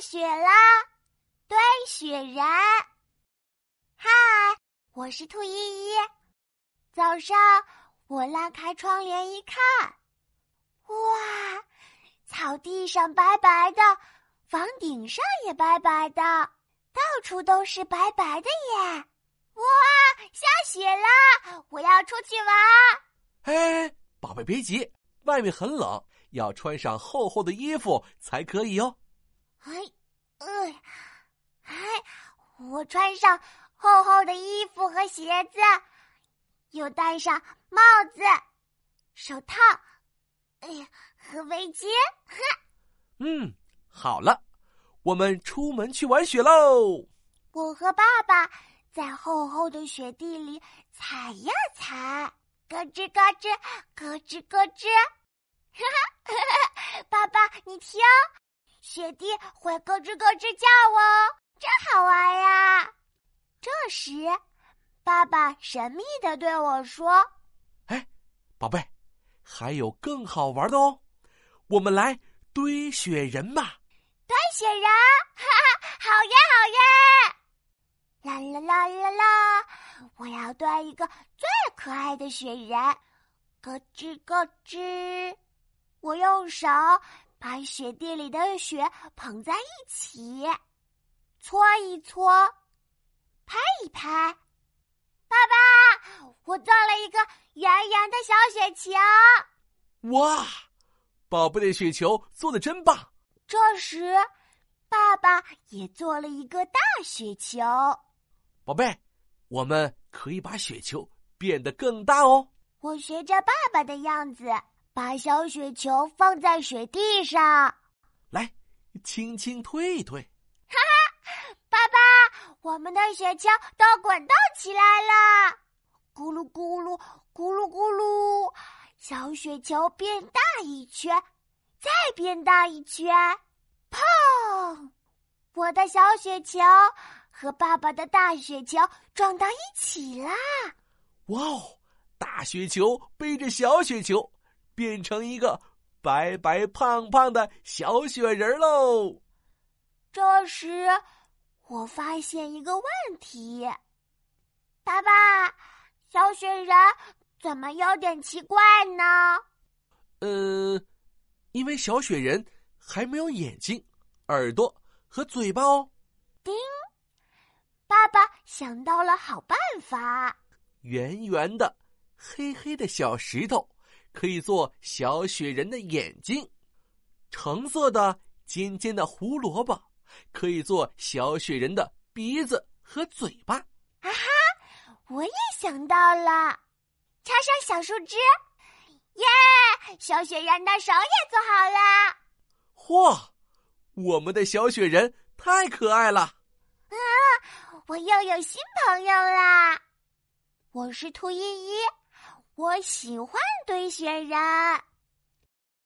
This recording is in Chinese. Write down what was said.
雪啦！堆雪人。嗨，我是兔依依。早上我拉开窗帘一看，哇，草地上白白的，房顶上也白白的，到处都是白白的耶！哇，下雪了，我要出去玩。哎，宝贝别急，外面很冷，要穿上厚厚的衣服才可以哦。哎，呃，哎，我穿上厚厚的衣服和鞋子，又戴上帽子、手套，哎呀，和围巾。嗯，好了，我们出门去玩雪喽。我和爸爸在厚厚的雪地里踩呀踩，咯吱咯吱，咯吱咯吱。哈哈，爸爸，你听。雪地会咯吱咯吱叫哦，真好玩呀！这时，爸爸神秘的对我说：“哎，宝贝，还有更好玩的哦，我们来堆雪人吧！”堆雪人，哈哈，好呀，好呀！啦啦啦啦啦，我要堆一个最可爱的雪人，咯吱咯吱，我用手。把雪地里的雪捧在一起，搓一搓，拍一拍。爸爸，我做了一个圆圆的小雪球。哇，宝贝的雪球做的真棒！这时，爸爸也做了一个大雪球。宝贝，我们可以把雪球变得更大哦。我学着爸爸的样子。把小雪球放在雪地上，来，轻轻推一推。哈哈，爸爸，我们的雪球都滚动起来了，咕噜咕噜，咕噜咕噜，小雪球变大一圈，再变大一圈，砰！我的小雪球和爸爸的大雪球撞到一起啦！哇哦，大雪球背着小雪球。变成一个白白胖胖的小雪人喽。这时，我发现一个问题：爸爸，小雪人怎么有点奇怪呢？呃，因为小雪人还没有眼睛、耳朵和嘴巴哦。叮，爸爸想到了好办法：圆圆的、黑黑的小石头。可以做小雪人的眼睛，橙色的尖尖的胡萝卜可以做小雪人的鼻子和嘴巴。啊哈！我也想到了，插上小树枝，耶！小雪人的手也做好了。嚯！我们的小雪人太可爱了。啊！我又有新朋友啦！我是兔依依。我喜欢堆雪人。